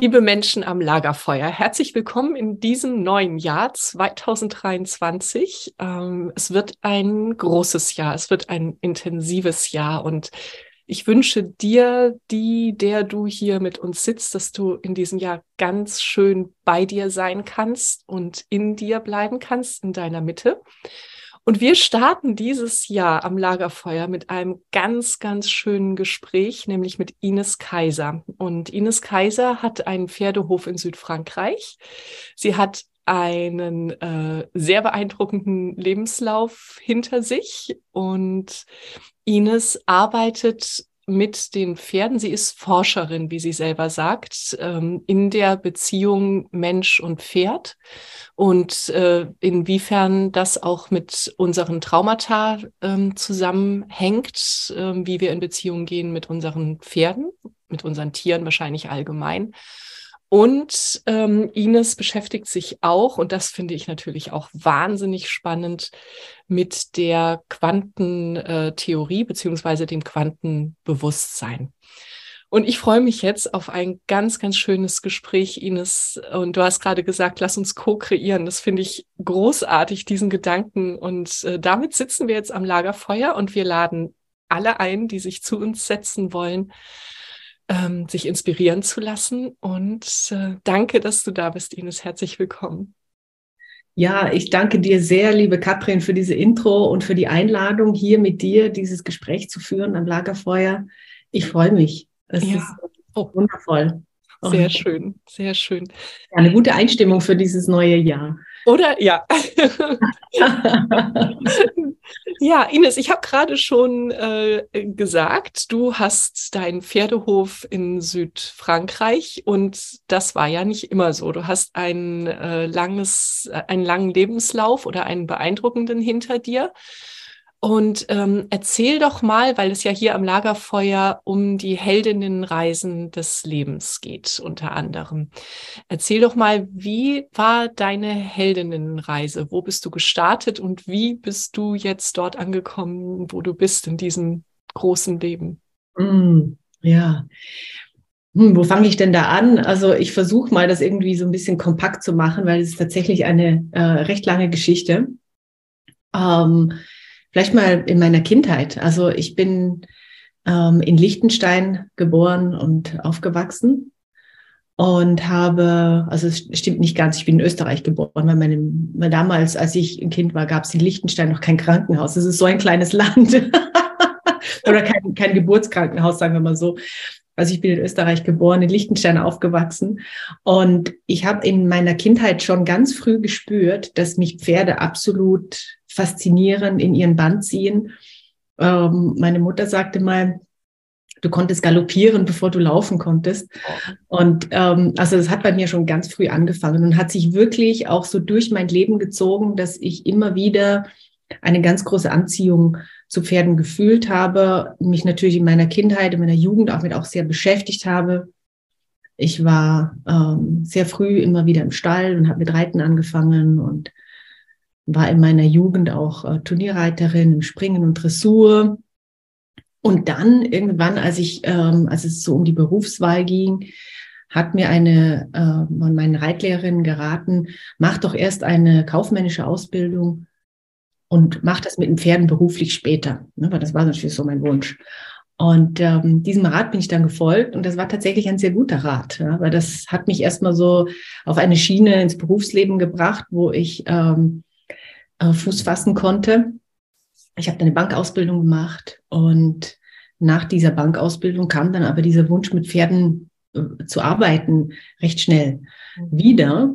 Liebe Menschen am Lagerfeuer, herzlich willkommen in diesem neuen Jahr 2023. Ähm, es wird ein großes Jahr, es wird ein intensives Jahr und ich wünsche dir, die, der du hier mit uns sitzt, dass du in diesem Jahr ganz schön bei dir sein kannst und in dir bleiben kannst, in deiner Mitte. Und wir starten dieses Jahr am Lagerfeuer mit einem ganz, ganz schönen Gespräch, nämlich mit Ines Kaiser. Und Ines Kaiser hat einen Pferdehof in Südfrankreich. Sie hat einen äh, sehr beeindruckenden Lebenslauf hinter sich und Ines arbeitet mit den Pferden. Sie ist Forscherin, wie sie selber sagt, ähm, in der Beziehung Mensch und Pferd und äh, inwiefern das auch mit unseren Traumata ähm, zusammenhängt, ähm, wie wir in Beziehung gehen mit unseren Pferden, mit unseren Tieren wahrscheinlich allgemein. Und ähm, Ines beschäftigt sich auch, und das finde ich natürlich auch wahnsinnig spannend, mit der Quantentheorie beziehungsweise dem Quantenbewusstsein. Und ich freue mich jetzt auf ein ganz, ganz schönes Gespräch, Ines. Und du hast gerade gesagt, lass uns co-kreieren. Das finde ich großartig, diesen Gedanken. Und äh, damit sitzen wir jetzt am Lagerfeuer und wir laden alle ein, die sich zu uns setzen wollen, ähm, sich inspirieren zu lassen. Und äh, danke, dass du da bist, Ines. Herzlich willkommen. Ja, ich danke dir sehr, liebe Katrin, für diese Intro und für die Einladung, hier mit dir dieses Gespräch zu führen am Lagerfeuer. Ich freue mich. Es ja. ist oh. wundervoll. Sehr und schön, sehr schön. Eine gute Einstimmung für dieses neue Jahr. Oder? Ja. ja, Ines, ich habe gerade schon äh, gesagt, du hast deinen Pferdehof in Südfrankreich und das war ja nicht immer so. Du hast ein äh, langes, äh, einen langen Lebenslauf oder einen beeindruckenden hinter dir. Und ähm, erzähl doch mal, weil es ja hier am Lagerfeuer um die Heldinnenreisen des Lebens geht, unter anderem. Erzähl doch mal, wie war deine Heldinnenreise? Wo bist du gestartet und wie bist du jetzt dort angekommen, wo du bist in diesem großen Leben? Mm, ja. Hm, wo fange ich denn da an? Also ich versuche mal, das irgendwie so ein bisschen kompakt zu machen, weil es ist tatsächlich eine äh, recht lange Geschichte. Ähm, Vielleicht mal in meiner Kindheit. Also ich bin ähm, in Liechtenstein geboren und aufgewachsen und habe, also es stimmt nicht ganz, ich bin in Österreich geboren, weil meine, damals, als ich ein Kind war, gab es in Liechtenstein noch kein Krankenhaus. Es ist so ein kleines Land. Oder kein, kein Geburtskrankenhaus, sagen wir mal so. Also ich bin in Österreich geboren, in Liechtenstein aufgewachsen und ich habe in meiner Kindheit schon ganz früh gespürt, dass mich Pferde absolut faszinieren, in ihren Band ziehen. Ähm, meine Mutter sagte mal, Du konntest galoppieren, bevor du laufen konntest. Und ähm, also das hat bei mir schon ganz früh angefangen und hat sich wirklich auch so durch mein Leben gezogen, dass ich immer wieder eine ganz große Anziehung zu Pferden gefühlt habe, mich natürlich in meiner Kindheit, in meiner Jugend auch mit auch sehr beschäftigt habe. Ich war ähm, sehr früh immer wieder im Stall und habe mit Reiten angefangen und war in meiner Jugend auch äh, Turnierreiterin im Springen und Dressur. Und dann irgendwann, als ich, ähm, als es so um die Berufswahl ging, hat mir eine äh, meine Reitlehrerin geraten, mach doch erst eine kaufmännische Ausbildung und mach das mit den Pferden beruflich später. Ne, weil das war natürlich so mein Wunsch. Und ähm, diesem Rat bin ich dann gefolgt und das war tatsächlich ein sehr guter Rat, ja, weil das hat mich erstmal so auf eine Schiene ins Berufsleben gebracht, wo ich ähm, äh, Fuß fassen konnte. Ich habe dann eine Bankausbildung gemacht und nach dieser Bankausbildung kam dann aber dieser Wunsch, mit Pferden äh, zu arbeiten, recht schnell mhm. wieder.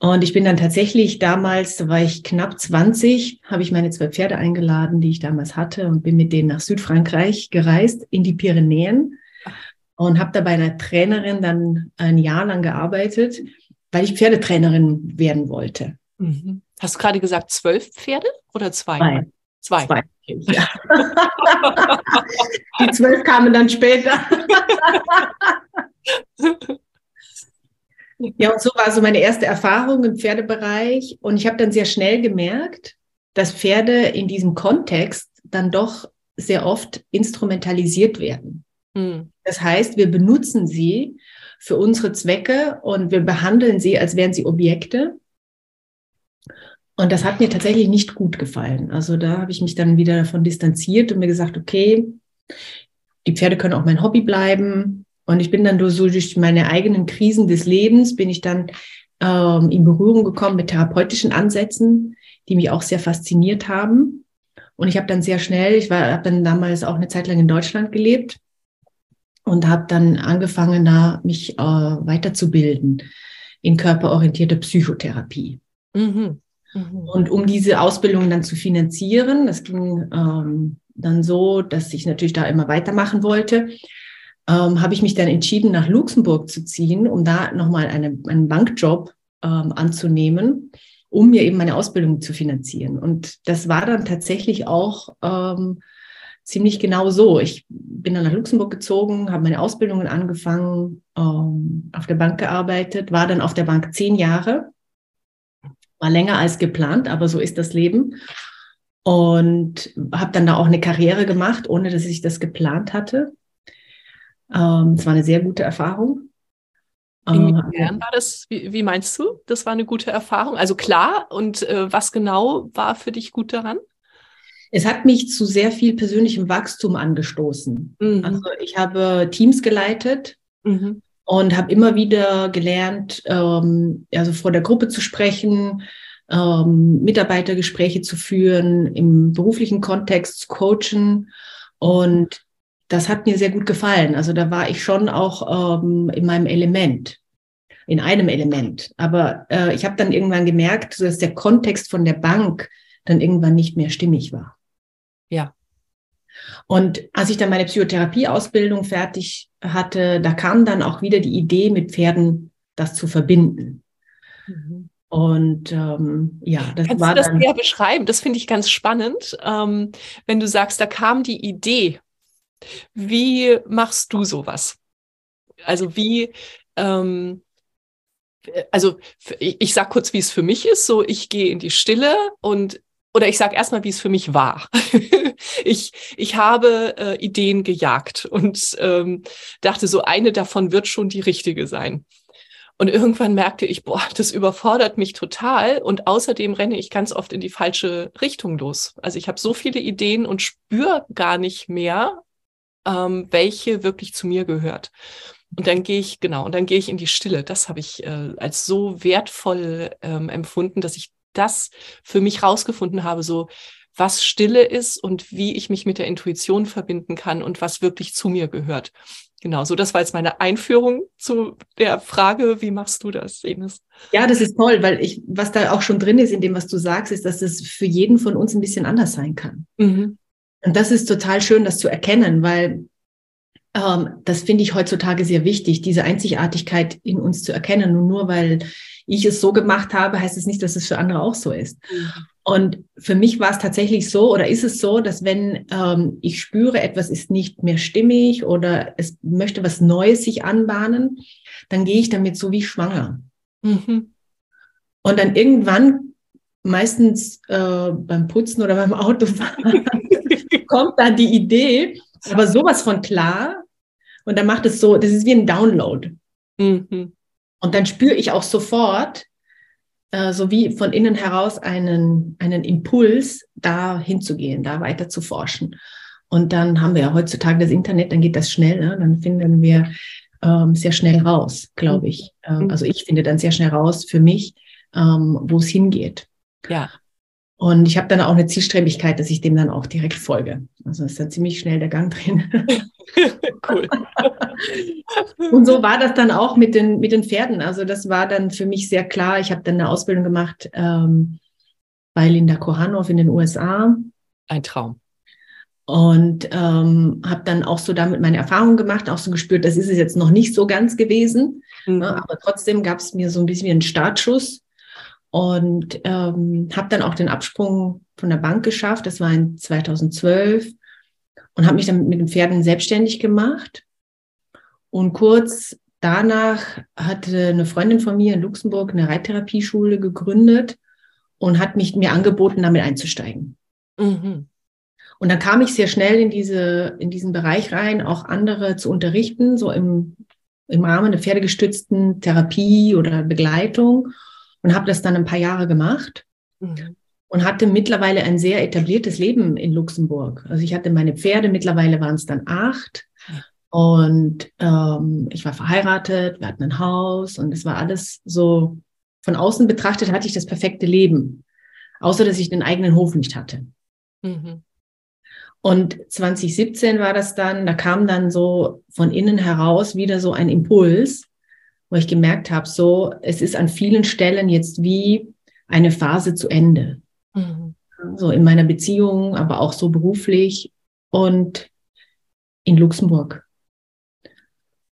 Und ich bin dann tatsächlich damals, da war ich knapp 20, habe ich meine zwei Pferde eingeladen, die ich damals hatte und bin mit denen nach Südfrankreich gereist, in die Pyrenäen und habe da bei einer Trainerin dann ein Jahr lang gearbeitet, weil ich Pferdetrainerin werden wollte. Mhm. Hast du gerade gesagt zwölf Pferde oder zwei? Zwei. Zwei. zwei. Ja. die zwölf kamen dann später. Ja, und so war so meine erste Erfahrung im Pferdebereich. Und ich habe dann sehr schnell gemerkt, dass Pferde in diesem Kontext dann doch sehr oft instrumentalisiert werden. Mhm. Das heißt, wir benutzen sie für unsere Zwecke und wir behandeln sie, als wären sie Objekte. Und das hat mir tatsächlich nicht gut gefallen. Also da habe ich mich dann wieder davon distanziert und mir gesagt, okay, die Pferde können auch mein Hobby bleiben. Und ich bin dann so durch meine eigenen Krisen des Lebens, bin ich dann ähm, in Berührung gekommen mit therapeutischen Ansätzen, die mich auch sehr fasziniert haben. Und ich habe dann sehr schnell, ich habe dann damals auch eine Zeit lang in Deutschland gelebt und habe dann angefangen, da mich äh, weiterzubilden in körperorientierte Psychotherapie. Mhm. Mhm. Und um diese Ausbildung dann zu finanzieren, das ging ähm, dann so, dass ich natürlich da immer weitermachen wollte, ähm, habe ich mich dann entschieden, nach Luxemburg zu ziehen, um da nochmal eine, einen Bankjob ähm, anzunehmen, um mir eben meine Ausbildung zu finanzieren. Und das war dann tatsächlich auch ähm, ziemlich genau so. Ich bin dann nach Luxemburg gezogen, habe meine Ausbildungen angefangen, ähm, auf der Bank gearbeitet, war dann auf der Bank zehn Jahre, war länger als geplant, aber so ist das Leben. Und habe dann da auch eine Karriere gemacht, ohne dass ich das geplant hatte. Ähm, es war eine sehr gute Erfahrung. Inwiefern ähm, war das, wie, wie, meinst du, das war eine gute Erfahrung? Also klar, und äh, was genau war für dich gut daran? Es hat mich zu sehr viel persönlichem Wachstum angestoßen. Mhm. Also ich habe Teams geleitet mhm. Und habe immer wieder gelernt, ähm, also vor der Gruppe zu sprechen, ähm, Mitarbeitergespräche zu führen, im beruflichen Kontext zu coachen. Und das hat mir sehr gut gefallen. Also da war ich schon auch ähm, in meinem Element, in einem Element. Aber äh, ich habe dann irgendwann gemerkt, dass der Kontext von der Bank dann irgendwann nicht mehr stimmig war. Ja. Und als ich dann meine Psychotherapieausbildung fertig hatte, da kam dann auch wieder die Idee, mit Pferden das zu verbinden. Mhm. Und ähm, ja, das Kannst war du das dann, eher beschreiben? Das finde ich ganz spannend. Ähm, wenn du sagst, da kam die Idee, wie machst du sowas? Also wie, ähm, also ich sag kurz, wie es für mich ist. So, ich gehe in die Stille und oder ich sage erstmal, wie es für mich war. ich, ich habe äh, Ideen gejagt und ähm, dachte, so eine davon wird schon die richtige sein. Und irgendwann merkte ich, boah, das überfordert mich total. Und außerdem renne ich ganz oft in die falsche Richtung los. Also ich habe so viele Ideen und spüre gar nicht mehr, ähm, welche wirklich zu mir gehört. Und dann gehe ich, genau, und dann gehe ich in die Stille. Das habe ich äh, als so wertvoll ähm, empfunden, dass ich das für mich rausgefunden habe, so was Stille ist und wie ich mich mit der Intuition verbinden kann und was wirklich zu mir gehört. Genau, so das war jetzt meine Einführung zu der Frage, wie machst du das, Ines? Ja, das ist toll, weil ich, was da auch schon drin ist in dem, was du sagst, ist, dass es für jeden von uns ein bisschen anders sein kann. Mhm. Und das ist total schön, das zu erkennen, weil das finde ich heutzutage sehr wichtig, diese Einzigartigkeit in uns zu erkennen. Und nur weil ich es so gemacht habe, heißt es nicht, dass es für andere auch so ist. Mhm. Und für mich war es tatsächlich so oder ist es so, dass wenn ähm, ich spüre, etwas ist nicht mehr stimmig oder es möchte was Neues sich anbahnen, dann gehe ich damit so wie schwanger. Mhm. Und dann irgendwann, meistens äh, beim Putzen oder beim Autofahren, kommt dann die Idee, aber sowas von klar. Und dann macht es so, das ist wie ein Download. Mhm. Und dann spüre ich auch sofort, äh, so wie von innen heraus einen, einen Impuls, da hinzugehen, da weiter zu forschen. Und dann haben wir ja heutzutage das Internet, dann geht das schnell, ne? dann finden wir ähm, sehr schnell raus, glaube ich. Ähm, also ich finde dann sehr schnell raus für mich, ähm, wo es hingeht. Ja. Und ich habe dann auch eine Zielstrebigkeit, dass ich dem dann auch direkt folge. Also ist dann ziemlich schnell der Gang drin. cool. und so war das dann auch mit den, mit den Pferden. Also das war dann für mich sehr klar. Ich habe dann eine Ausbildung gemacht ähm, bei Linda Kohanov in den USA. Ein Traum. Und ähm, habe dann auch so damit meine Erfahrungen gemacht, auch so gespürt, das ist es jetzt noch nicht so ganz gewesen. Mhm. Ne, aber trotzdem gab es mir so ein bisschen einen Startschuss und ähm, habe dann auch den Absprung von der Bank geschafft. Das war in 2012 und habe mich dann mit den Pferden selbstständig gemacht. Und kurz danach hatte eine Freundin von mir in Luxemburg eine Reittherapieschule gegründet und hat mich mir angeboten, damit einzusteigen. Mhm. Und dann kam ich sehr schnell in diese in diesen Bereich rein, auch andere zu unterrichten, so im im Rahmen der pferdegestützten Therapie oder Begleitung und habe das dann ein paar Jahre gemacht mhm. und hatte mittlerweile ein sehr etabliertes Leben in Luxemburg. Also ich hatte meine Pferde, mittlerweile waren es dann acht. Und ähm, ich war verheiratet, wir hatten ein Haus und es war alles so, von außen betrachtet hatte ich das perfekte Leben, außer dass ich den eigenen Hof nicht hatte. Mhm. Und 2017 war das dann, da kam dann so von innen heraus wieder so ein Impuls, wo ich gemerkt habe, so, es ist an vielen Stellen jetzt wie eine Phase zu Ende. Mhm. So in meiner Beziehung, aber auch so beruflich und in Luxemburg.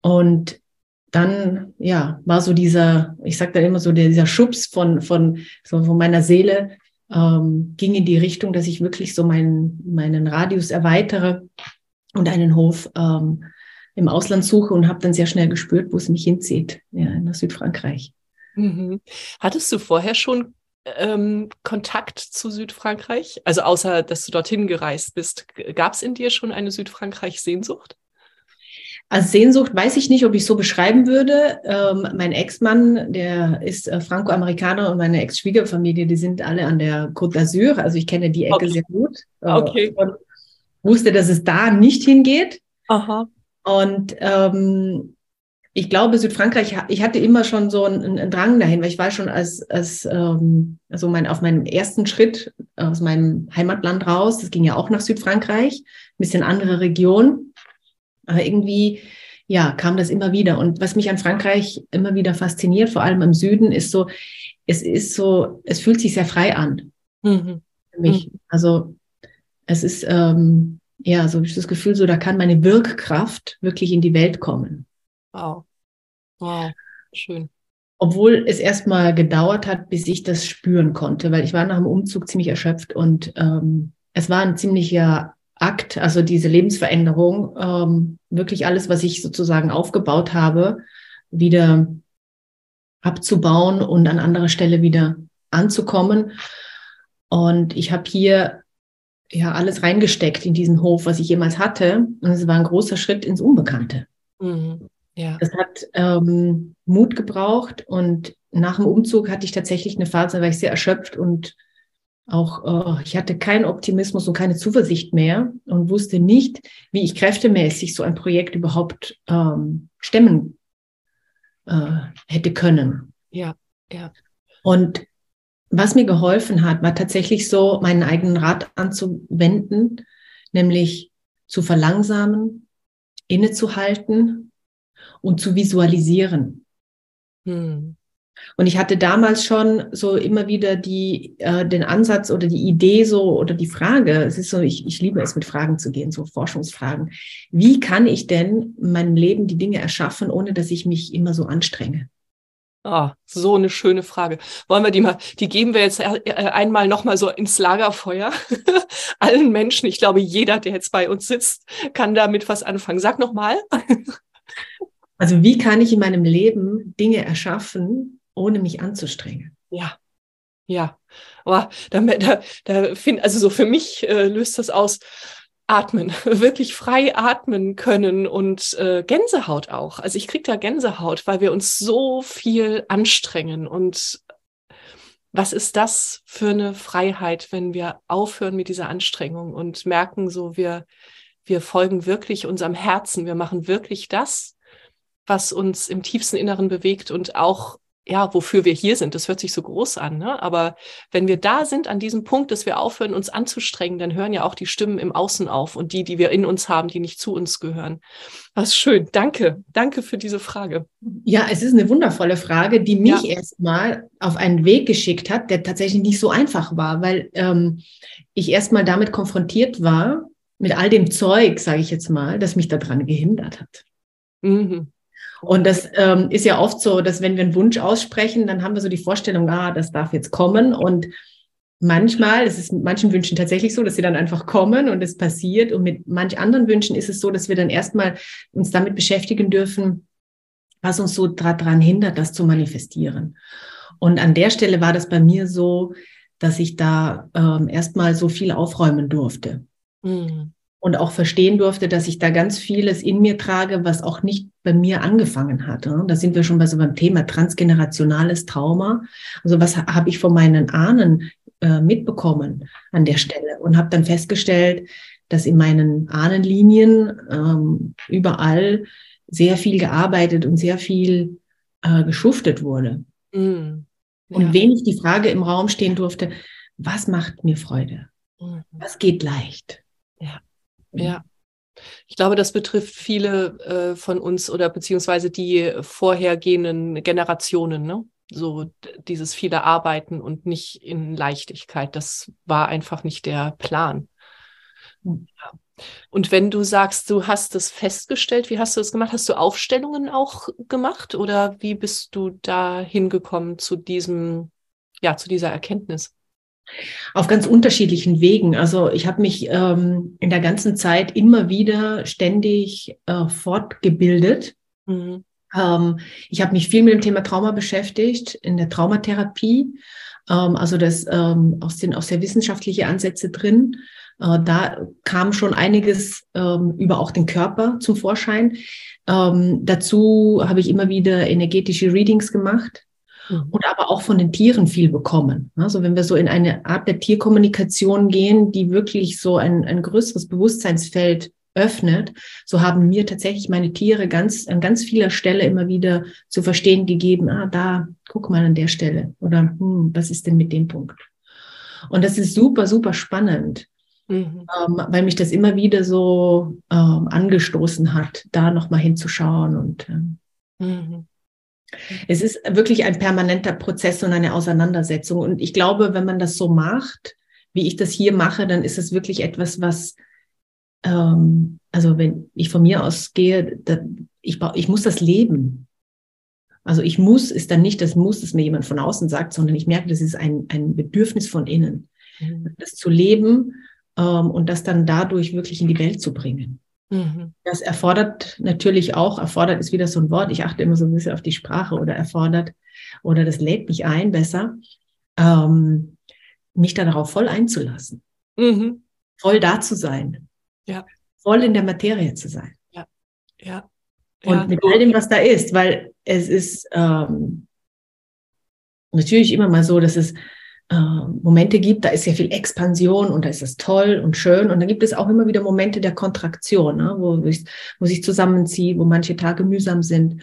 Und dann, ja, war so dieser, ich sag da immer so, dieser Schubs von, von, so von meiner Seele, ähm, ging in die Richtung, dass ich wirklich so meinen, meinen Radius erweitere und einen Hof ähm, im Ausland suche und habe dann sehr schnell gespürt, wo es mich hinzieht, ja, nach Südfrankreich. Mhm. Hattest du vorher schon ähm, Kontakt zu Südfrankreich? Also außer, dass du dorthin gereist bist, gab es in dir schon eine Südfrankreich-Sehnsucht? Also Sehnsucht weiß ich nicht, ob ich so beschreiben würde. Ähm, mein Ex-Mann, der ist äh, Franco-Amerikaner und meine Ex-Schwiegerfamilie, die sind alle an der Côte d'Azur. Also ich kenne die Ecke okay. sehr gut. Äh, okay. Und wusste, dass es da nicht hingeht. Aha. Und ähm, ich glaube, Südfrankreich, ich hatte immer schon so einen, einen Drang dahin, weil ich war schon als, als ähm, also mein, auf meinem ersten Schritt aus meinem Heimatland raus, das ging ja auch nach Südfrankreich, ein bisschen andere Region. Aber irgendwie, ja, kam das immer wieder. Und was mich an Frankreich immer wieder fasziniert, vor allem im Süden, ist so, es ist so, es fühlt sich sehr frei an. Mhm. Für mich. Mhm. Also es ist, ähm, ja, so habe ich das Gefühl, so da kann meine Wirkkraft wirklich in die Welt kommen. Wow. Wow, schön. Obwohl es erstmal gedauert hat, bis ich das spüren konnte, weil ich war nach dem Umzug ziemlich erschöpft und ähm, es war ein ziemlicher Akt, also diese Lebensveränderung, ähm, wirklich alles, was ich sozusagen aufgebaut habe, wieder abzubauen und an anderer Stelle wieder anzukommen. Und ich habe hier ja alles reingesteckt in diesen Hof, was ich jemals hatte. Und es war ein großer Schritt ins Unbekannte. Mhm. Ja. Das hat ähm, Mut gebraucht und nach dem Umzug hatte ich tatsächlich eine Phase, da war ich sehr erschöpft und auch, äh, ich hatte keinen Optimismus und keine Zuversicht mehr und wusste nicht, wie ich kräftemäßig so ein Projekt überhaupt ähm, stemmen äh, hätte können. Ja, ja. Und was mir geholfen hat, war tatsächlich so, meinen eigenen Rat anzuwenden, nämlich zu verlangsamen, innezuhalten und zu visualisieren. Hm. Und ich hatte damals schon so immer wieder die, äh, den Ansatz oder die Idee so oder die Frage, es ist so, ich, ich liebe es mit Fragen zu gehen, so Forschungsfragen. Wie kann ich denn in meinem Leben die Dinge erschaffen, ohne dass ich mich immer so anstrenge? Oh, so eine schöne Frage. Wollen wir die mal, die geben wir jetzt äh, einmal nochmal so ins Lagerfeuer. Allen Menschen, ich glaube, jeder, der jetzt bei uns sitzt, kann damit was anfangen. Sag nochmal. also wie kann ich in meinem Leben Dinge erschaffen, ohne mich anzustrengen? Ja, ja. Oh, da, da, da find, also so für mich äh, löst das aus, atmen, wirklich frei atmen können und äh, Gänsehaut auch. Also ich kriege da Gänsehaut, weil wir uns so viel anstrengen. Und was ist das für eine Freiheit, wenn wir aufhören mit dieser Anstrengung und merken, so wir, wir folgen wirklich unserem Herzen, wir machen wirklich das, was uns im tiefsten Inneren bewegt und auch ja, wofür wir hier sind. Das hört sich so groß an, ne? Aber wenn wir da sind an diesem Punkt, dass wir aufhören, uns anzustrengen, dann hören ja auch die Stimmen im Außen auf und die, die wir in uns haben, die nicht zu uns gehören. Das ist schön. Danke. Danke für diese Frage. Ja, es ist eine wundervolle Frage, die mich ja. erstmal auf einen Weg geschickt hat, der tatsächlich nicht so einfach war, weil ähm, ich erstmal damit konfrontiert war, mit all dem Zeug, sage ich jetzt mal, das mich daran gehindert hat. Mhm. Und das ähm, ist ja oft so, dass wenn wir einen Wunsch aussprechen, dann haben wir so die Vorstellung, ah, das darf jetzt kommen. Und manchmal, es ist mit manchen Wünschen tatsächlich so, dass sie dann einfach kommen und es passiert. Und mit manch anderen Wünschen ist es so, dass wir dann erstmal uns damit beschäftigen dürfen, was uns so daran hindert, das zu manifestieren. Und an der Stelle war das bei mir so, dass ich da ähm, erstmal so viel aufräumen durfte. Mhm und auch verstehen durfte, dass ich da ganz vieles in mir trage, was auch nicht bei mir angefangen hat. Da sind wir schon bei so beim Thema transgenerationales Trauma. Also was habe ich von meinen Ahnen äh, mitbekommen an der Stelle und habe dann festgestellt, dass in meinen Ahnenlinien ähm, überall sehr viel gearbeitet und sehr viel äh, geschuftet wurde. Mm, ja. Und wenig die Frage im Raum stehen durfte, was macht mir Freude? Mm. Was geht leicht? Ja. Ja. Ich glaube, das betrifft viele äh, von uns oder beziehungsweise die vorhergehenden Generationen, ne? So dieses viele Arbeiten und nicht in Leichtigkeit. Das war einfach nicht der Plan. Hm. Ja. Und wenn du sagst, du hast es festgestellt, wie hast du das gemacht? Hast du Aufstellungen auch gemacht oder wie bist du da hingekommen zu diesem, ja, zu dieser Erkenntnis? Auf ganz unterschiedlichen Wegen. Also ich habe mich ähm, in der ganzen Zeit immer wieder ständig äh, fortgebildet. Mhm. Ähm, ich habe mich viel mit dem Thema Trauma beschäftigt, in der Traumatherapie. Ähm, also das ähm, aus, den, aus der wissenschaftlichen Ansätze drin. Äh, da kam schon einiges ähm, über auch den Körper zum Vorschein. Ähm, dazu habe ich immer wieder energetische Readings gemacht mhm. und aber auch von den Tieren viel bekommen. Also wenn wir so in eine Art der Tierkommunikation gehen, die wirklich so ein, ein größeres Bewusstseinsfeld öffnet, so haben mir tatsächlich meine Tiere ganz an ganz vieler Stelle immer wieder zu verstehen gegeben, ah, da, guck mal an der Stelle oder hm, was ist denn mit dem Punkt? Und das ist super, super spannend, mhm. ähm, weil mich das immer wieder so ähm, angestoßen hat, da nochmal hinzuschauen und ähm, mhm. Es ist wirklich ein permanenter Prozess und eine Auseinandersetzung. Und ich glaube, wenn man das so macht, wie ich das hier mache, dann ist es wirklich etwas, was, ähm, also wenn ich von mir aus gehe, da, ich, ich muss das leben. Also ich muss ist dann nicht das Muss, das mir jemand von außen sagt, sondern ich merke, das ist ein, ein Bedürfnis von innen, mhm. das zu leben ähm, und das dann dadurch wirklich in die Welt zu bringen. Mhm. Das erfordert natürlich auch, erfordert ist wieder so ein Wort, ich achte immer so ein bisschen auf die Sprache oder erfordert oder das lädt mich ein besser, ähm, mich darauf voll einzulassen, mhm. voll da zu sein, ja. voll in der Materie zu sein. Ja, ja. Und ja. mit all dem, was da ist, weil es ist ähm, natürlich immer mal so, dass es äh, Momente gibt, da ist ja viel Expansion und da ist es toll und schön. Und dann gibt es auch immer wieder Momente der Kontraktion, ne, wo, ich, wo sich zusammenziehe, wo manche Tage mühsam sind.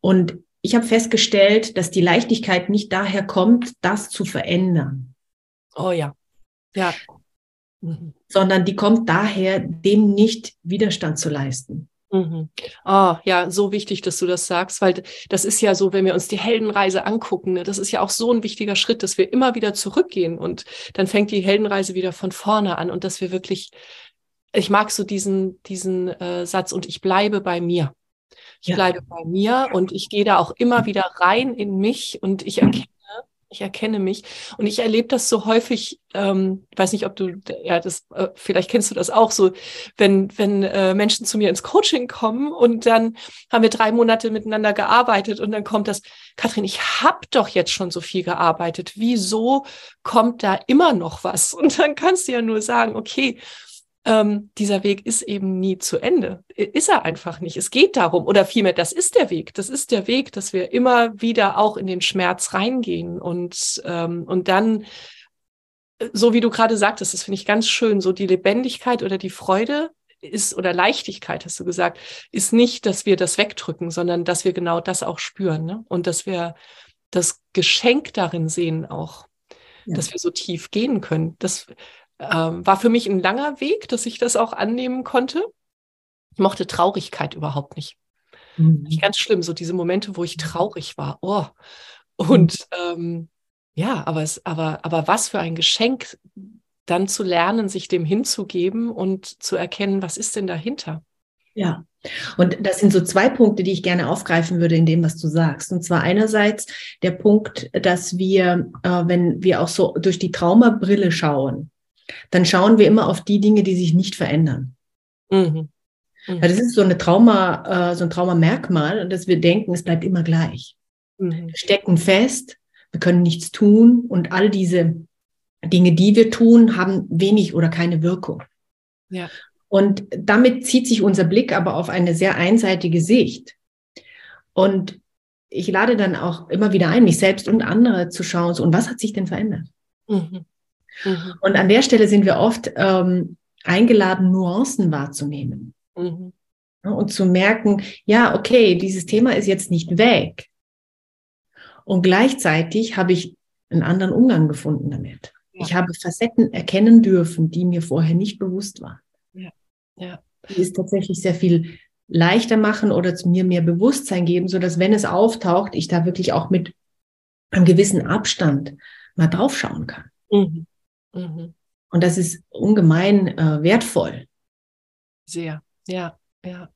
Und ich habe festgestellt, dass die Leichtigkeit nicht daher kommt, das zu verändern. Oh ja. Ja. Mhm. Sondern die kommt daher, dem nicht Widerstand zu leisten. Mhm. Oh, ja, so wichtig, dass du das sagst, weil das ist ja so, wenn wir uns die Heldenreise angucken, ne, das ist ja auch so ein wichtiger Schritt, dass wir immer wieder zurückgehen und dann fängt die Heldenreise wieder von vorne an und dass wir wirklich, ich mag so diesen, diesen äh, Satz und ich bleibe bei mir. Ich ja. bleibe bei mir und ich gehe da auch immer wieder rein in mich und ich erkenne, ich erkenne mich. Und ich erlebe das so häufig, ähm, ich weiß nicht, ob du, ja, das, äh, vielleicht kennst du das auch so, wenn, wenn äh, Menschen zu mir ins Coaching kommen und dann haben wir drei Monate miteinander gearbeitet und dann kommt das, Kathrin, ich habe doch jetzt schon so viel gearbeitet. Wieso kommt da immer noch was? Und dann kannst du ja nur sagen, okay, ähm, dieser Weg ist eben nie zu Ende. Ist er einfach nicht. Es geht darum, oder vielmehr, das ist der Weg. Das ist der Weg, dass wir immer wieder auch in den Schmerz reingehen und, ähm, und dann, äh, so wie du gerade sagtest, das finde ich ganz schön, so die Lebendigkeit oder die Freude ist, oder Leichtigkeit, hast du gesagt, ist nicht, dass wir das wegdrücken, sondern dass wir genau das auch spüren. Ne? Und dass wir das Geschenk darin sehen auch, ja. dass wir so tief gehen können. Das, ähm, war für mich ein langer Weg, dass ich das auch annehmen konnte. Ich mochte Traurigkeit überhaupt nicht. Mhm. Ganz schlimm, so diese Momente, wo ich traurig war. Oh. Und ähm, ja, aber, es, aber, aber was für ein Geschenk, dann zu lernen, sich dem hinzugeben und zu erkennen, was ist denn dahinter. Ja, und das sind so zwei Punkte, die ich gerne aufgreifen würde in dem, was du sagst. Und zwar einerseits der Punkt, dass wir, äh, wenn wir auch so durch die Traumabrille schauen, dann schauen wir immer auf die Dinge, die sich nicht verändern. Mhm. Mhm. das ist so eine Trauma, äh, so ein Traumamerkmal, dass wir denken, es bleibt immer gleich. Mhm. Wir stecken fest, wir können nichts tun und all diese Dinge, die wir tun, haben wenig oder keine Wirkung. Ja. Und damit zieht sich unser Blick aber auf eine sehr einseitige Sicht. Und ich lade dann auch immer wieder ein, mich selbst und andere zu schauen, so, und was hat sich denn verändert? Mhm. Mhm. Und an der Stelle sind wir oft ähm, eingeladen, Nuancen wahrzunehmen. Mhm. Und zu merken, ja, okay, dieses Thema ist jetzt nicht weg. Und gleichzeitig habe ich einen anderen Umgang gefunden damit. Ja. Ich habe Facetten erkennen dürfen, die mir vorher nicht bewusst waren. Ja. Ja. Die es tatsächlich sehr viel leichter machen oder zu mir mehr Bewusstsein geben, so dass wenn es auftaucht, ich da wirklich auch mit einem gewissen Abstand mal draufschauen kann. Mhm. Mhm. Und das ist ungemein äh, wertvoll. Sehr, ja, ja.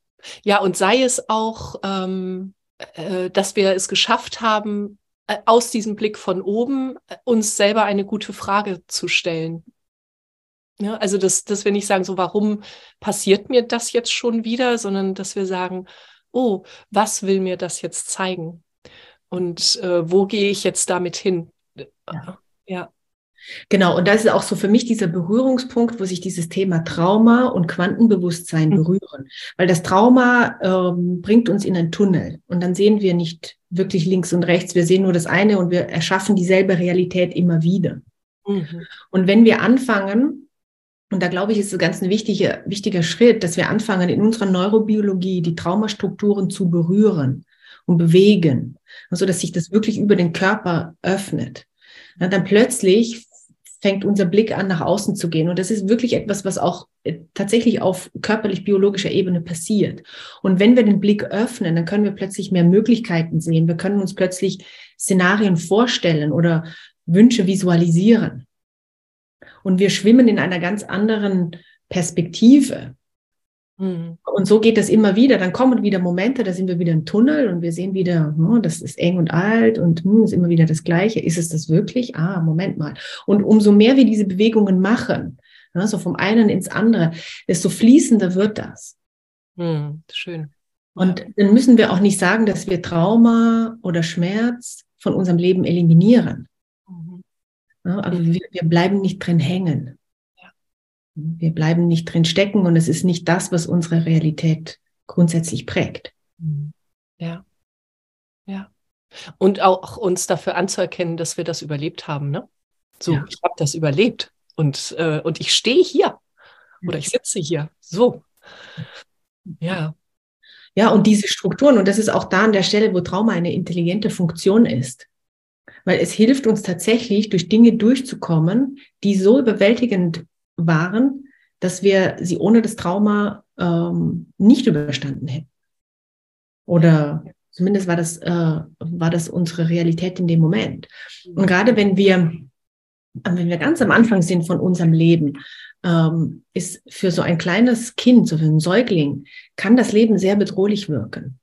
Ja, und sei es auch, ähm, äh, dass wir es geschafft haben, äh, aus diesem Blick von oben äh, uns selber eine gute Frage zu stellen. Ja, also, dass, dass wir nicht sagen, so, warum passiert mir das jetzt schon wieder, sondern dass wir sagen, oh, was will mir das jetzt zeigen? Und äh, wo gehe ich jetzt damit hin? Ja. ja. Genau, und das ist auch so für mich dieser Berührungspunkt, wo sich dieses Thema Trauma und Quantenbewusstsein mhm. berühren. Weil das Trauma ähm, bringt uns in einen Tunnel und dann sehen wir nicht wirklich links und rechts, wir sehen nur das eine und wir erschaffen dieselbe Realität immer wieder. Mhm. Und wenn wir anfangen, und da glaube ich, ist es ganz ein wichtiger, wichtiger Schritt, dass wir anfangen, in unserer Neurobiologie die Traumastrukturen zu berühren und bewegen, so dass sich das wirklich über den Körper öffnet. dann plötzlich fängt unser Blick an, nach außen zu gehen. Und das ist wirklich etwas, was auch äh, tatsächlich auf körperlich-biologischer Ebene passiert. Und wenn wir den Blick öffnen, dann können wir plötzlich mehr Möglichkeiten sehen. Wir können uns plötzlich Szenarien vorstellen oder Wünsche visualisieren. Und wir schwimmen in einer ganz anderen Perspektive. Mhm. Und so geht das immer wieder. Dann kommen wieder Momente, da sind wir wieder im Tunnel und wir sehen wieder, oh, das ist eng und alt und hm, ist immer wieder das Gleiche. Ist es das wirklich? Ah, Moment mal. Und umso mehr wir diese Bewegungen machen, ja, so vom einen ins andere, desto fließender wird das. Mhm, schön. Und dann müssen wir auch nicht sagen, dass wir Trauma oder Schmerz von unserem Leben eliminieren. Mhm. Ja, aber wir, wir bleiben nicht drin hängen. Wir bleiben nicht drin stecken und es ist nicht das, was unsere Realität grundsätzlich prägt. Mhm. Ja. Ja. Und auch uns dafür anzuerkennen, dass wir das überlebt haben. Ne? So, ja. ich habe das überlebt und, äh, und ich stehe hier oder ich sitze hier. So. Ja. Ja, und diese Strukturen, und das ist auch da an der Stelle, wo Trauma eine intelligente Funktion ist. Weil es hilft uns tatsächlich, durch Dinge durchzukommen, die so überwältigend waren, dass wir sie ohne das Trauma ähm, nicht überstanden hätten. Oder zumindest war das, äh, war das unsere Realität in dem Moment. Und gerade wenn wir, wenn wir ganz am Anfang sind von unserem Leben, ähm, ist für so ein kleines Kind, so für einen Säugling, kann das Leben sehr bedrohlich wirken.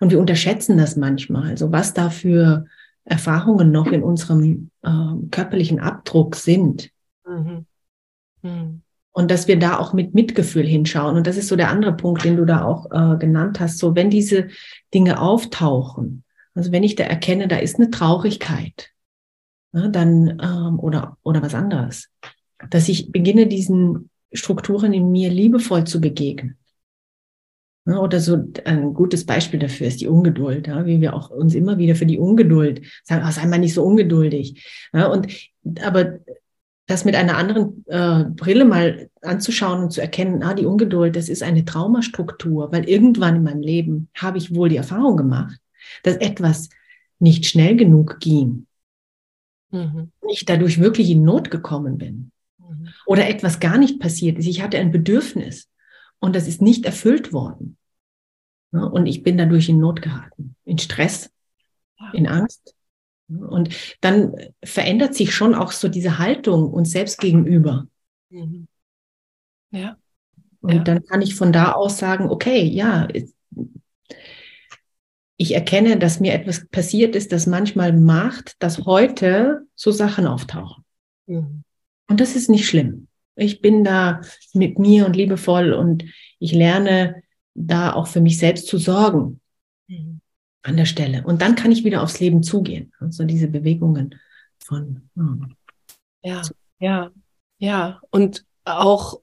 Und wir unterschätzen das manchmal. Also was da für Erfahrungen noch in unserem äh, körperlichen Abdruck sind. Mhm. Mhm. Und dass wir da auch mit Mitgefühl hinschauen. Und das ist so der andere Punkt, den du da auch äh, genannt hast. So, wenn diese Dinge auftauchen, also wenn ich da erkenne, da ist eine Traurigkeit, ne, dann ähm, oder oder was anderes, dass ich beginne diesen Strukturen in mir liebevoll zu begegnen. Ne, oder so ein gutes Beispiel dafür ist die Ungeduld, ja, wie wir auch uns immer wieder für die Ungeduld sagen, ach, sei mal nicht so ungeduldig. Ja, und aber das mit einer anderen äh, Brille mal anzuschauen und zu erkennen, ah, die Ungeduld, das ist eine Traumastruktur, weil irgendwann in meinem Leben habe ich wohl die Erfahrung gemacht, dass etwas nicht schnell genug ging. Mhm. Ich dadurch wirklich in Not gekommen bin. Mhm. Oder etwas gar nicht passiert ist. Ich hatte ein Bedürfnis und das ist nicht erfüllt worden. Und ich bin dadurch in Not geraten, in Stress, in Angst. Und dann verändert sich schon auch so diese Haltung uns selbst gegenüber. Mhm. Ja. Und ja. dann kann ich von da aus sagen, okay, ja, ich erkenne, dass mir etwas passiert ist, das manchmal macht, dass heute so Sachen auftauchen. Mhm. Und das ist nicht schlimm. Ich bin da mit mir und liebevoll und ich lerne da auch für mich selbst zu sorgen. An der Stelle. Und dann kann ich wieder aufs Leben zugehen. Also diese Bewegungen von. Oh. Ja, ja, ja. Und auch,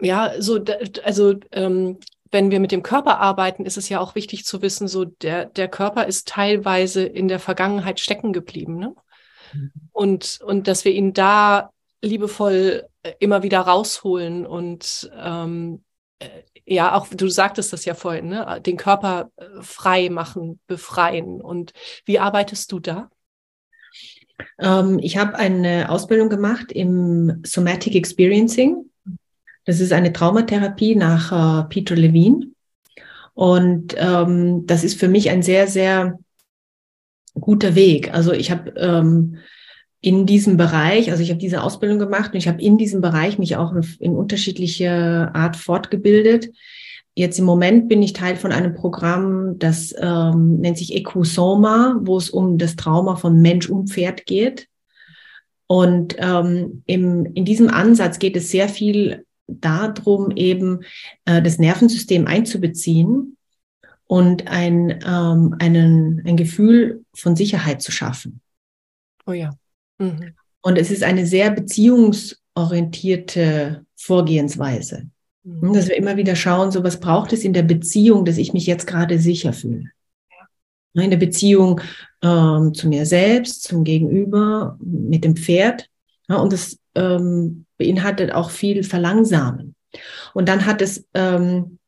ja, so, also, ähm, wenn wir mit dem Körper arbeiten, ist es ja auch wichtig zu wissen, so der, der Körper ist teilweise in der Vergangenheit stecken geblieben. Ne? Mhm. Und, und dass wir ihn da liebevoll äh, immer wieder rausholen und ähm, äh, ja, auch du sagtest das ja vorhin, ne? den Körper äh, frei machen, befreien. Und wie arbeitest du da? Ähm, ich habe eine Ausbildung gemacht im Somatic Experiencing. Das ist eine Traumatherapie nach äh, Peter Levine. Und ähm, das ist für mich ein sehr, sehr guter Weg. Also ich habe ähm, in diesem Bereich, also ich habe diese Ausbildung gemacht und ich habe in diesem Bereich mich auch in unterschiedliche Art fortgebildet. Jetzt im Moment bin ich Teil von einem Programm, das ähm, nennt sich Ecusoma, wo es um das Trauma von Mensch und Pferd geht. Und ähm, im, in diesem Ansatz geht es sehr viel darum, eben äh, das Nervensystem einzubeziehen und ein, ähm, einen, ein Gefühl von Sicherheit zu schaffen. Oh ja. Mhm. Und es ist eine sehr beziehungsorientierte Vorgehensweise. Mhm. Dass wir immer wieder schauen, so was braucht es in der Beziehung, dass ich mich jetzt gerade sicher fühle. Ja. In der Beziehung ähm, zu mir selbst, zum Gegenüber, mit dem Pferd. Ja, und das ähm, beinhaltet auch viel Verlangsamen. Und dann hat es, ähm,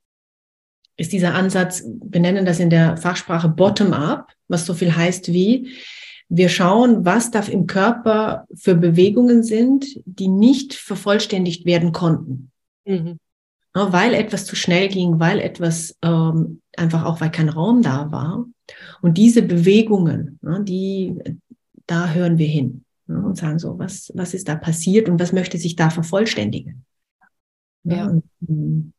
ist dieser Ansatz, wir nennen das in der Fachsprache Bottom-up, was so viel heißt wie, wir schauen, was da im Körper für Bewegungen sind, die nicht vervollständigt werden konnten. Mhm. Ja, weil etwas zu schnell ging, weil etwas ähm, einfach auch, weil kein Raum da war. Und diese Bewegungen, ja, die, da hören wir hin ja, und sagen so, was, was ist da passiert und was möchte sich da vervollständigen? Ja. Und, und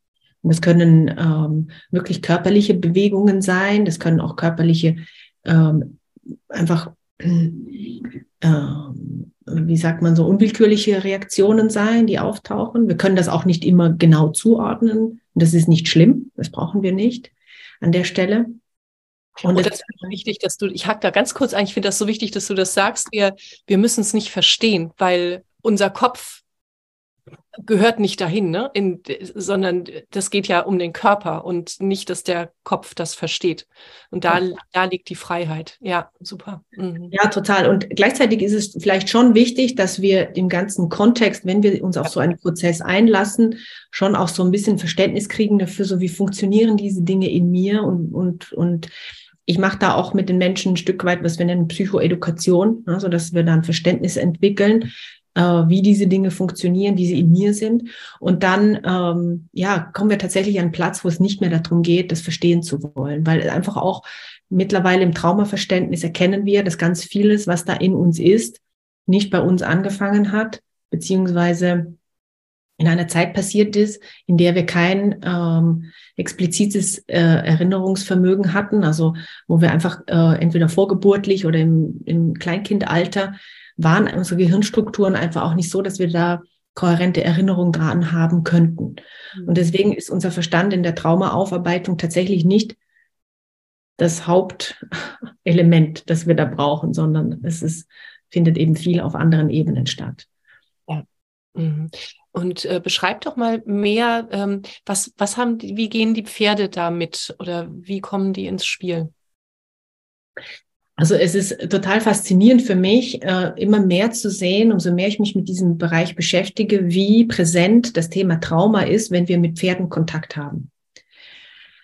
das können ähm, wirklich körperliche Bewegungen sein, das können auch körperliche ähm, einfach wie sagt man so, unwillkürliche Reaktionen sein, die auftauchen. Wir können das auch nicht immer genau zuordnen. Das ist nicht schlimm. Das brauchen wir nicht an der Stelle. Und, und das ist wichtig, dass du, ich hack da ganz kurz ein, ich finde das so wichtig, dass du das sagst. Wir, wir müssen es nicht verstehen, weil unser Kopf gehört nicht dahin, ne? In, sondern das geht ja um den Körper und nicht, dass der Kopf das versteht. Und da, ja. da liegt die Freiheit. Ja, super. Mhm. Ja, total. Und gleichzeitig ist es vielleicht schon wichtig, dass wir den ganzen Kontext, wenn wir uns auf so einen Prozess einlassen, schon auch so ein bisschen Verständnis kriegen dafür, so wie funktionieren diese Dinge in mir und, und, und ich mache da auch mit den Menschen ein Stück weit, was wir nennen Psychoedukation, ne, so dass wir dann Verständnis entwickeln äh, wie diese Dinge funktionieren, wie sie in mir sind. Und dann, ähm, ja, kommen wir tatsächlich an einen Platz, wo es nicht mehr darum geht, das verstehen zu wollen, weil einfach auch mittlerweile im Traumaverständnis erkennen wir, dass ganz vieles, was da in uns ist, nicht bei uns angefangen hat, beziehungsweise in einer Zeit passiert ist, in der wir kein ähm, explizites äh, Erinnerungsvermögen hatten, also wo wir einfach äh, entweder vorgeburtlich oder im, im Kleinkindalter waren unsere Gehirnstrukturen einfach auch nicht so, dass wir da kohärente Erinnerungen dran haben könnten. Mhm. Und deswegen ist unser Verstand in der Traumaaufarbeitung tatsächlich nicht das Hauptelement, das wir da brauchen, sondern es ist, findet eben viel auf anderen Ebenen statt. Ja. Mhm. Und äh, beschreib doch mal mehr, ähm, was, was haben, die, wie gehen die Pferde damit oder wie kommen die ins Spiel? Also es ist total faszinierend für mich, äh, immer mehr zu sehen, umso mehr ich mich mit diesem Bereich beschäftige, wie präsent das Thema Trauma ist, wenn wir mit Pferden Kontakt haben.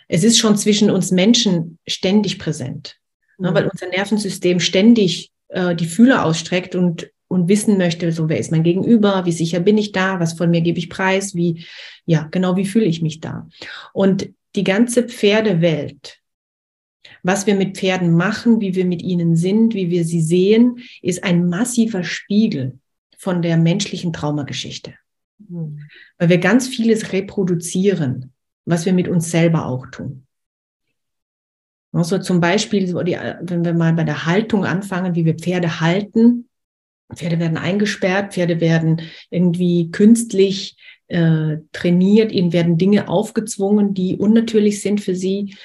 Es ist schon zwischen uns Menschen ständig präsent, ne, mhm. weil unser Nervensystem ständig äh, die Fühler ausstreckt und und wissen möchte, so wer ist mein Gegenüber, wie sicher bin ich da, was von mir gebe ich preis, wie, ja, genau, wie fühle ich mich da. Und die ganze Pferdewelt, was wir mit Pferden machen, wie wir mit ihnen sind, wie wir sie sehen, ist ein massiver Spiegel von der menschlichen Traumageschichte. Mhm. Weil wir ganz vieles reproduzieren, was wir mit uns selber auch tun. Also zum Beispiel, wenn wir mal bei der Haltung anfangen, wie wir Pferde halten, Pferde werden eingesperrt, Pferde werden irgendwie künstlich äh, trainiert, ihnen werden Dinge aufgezwungen, die unnatürlich sind für sie.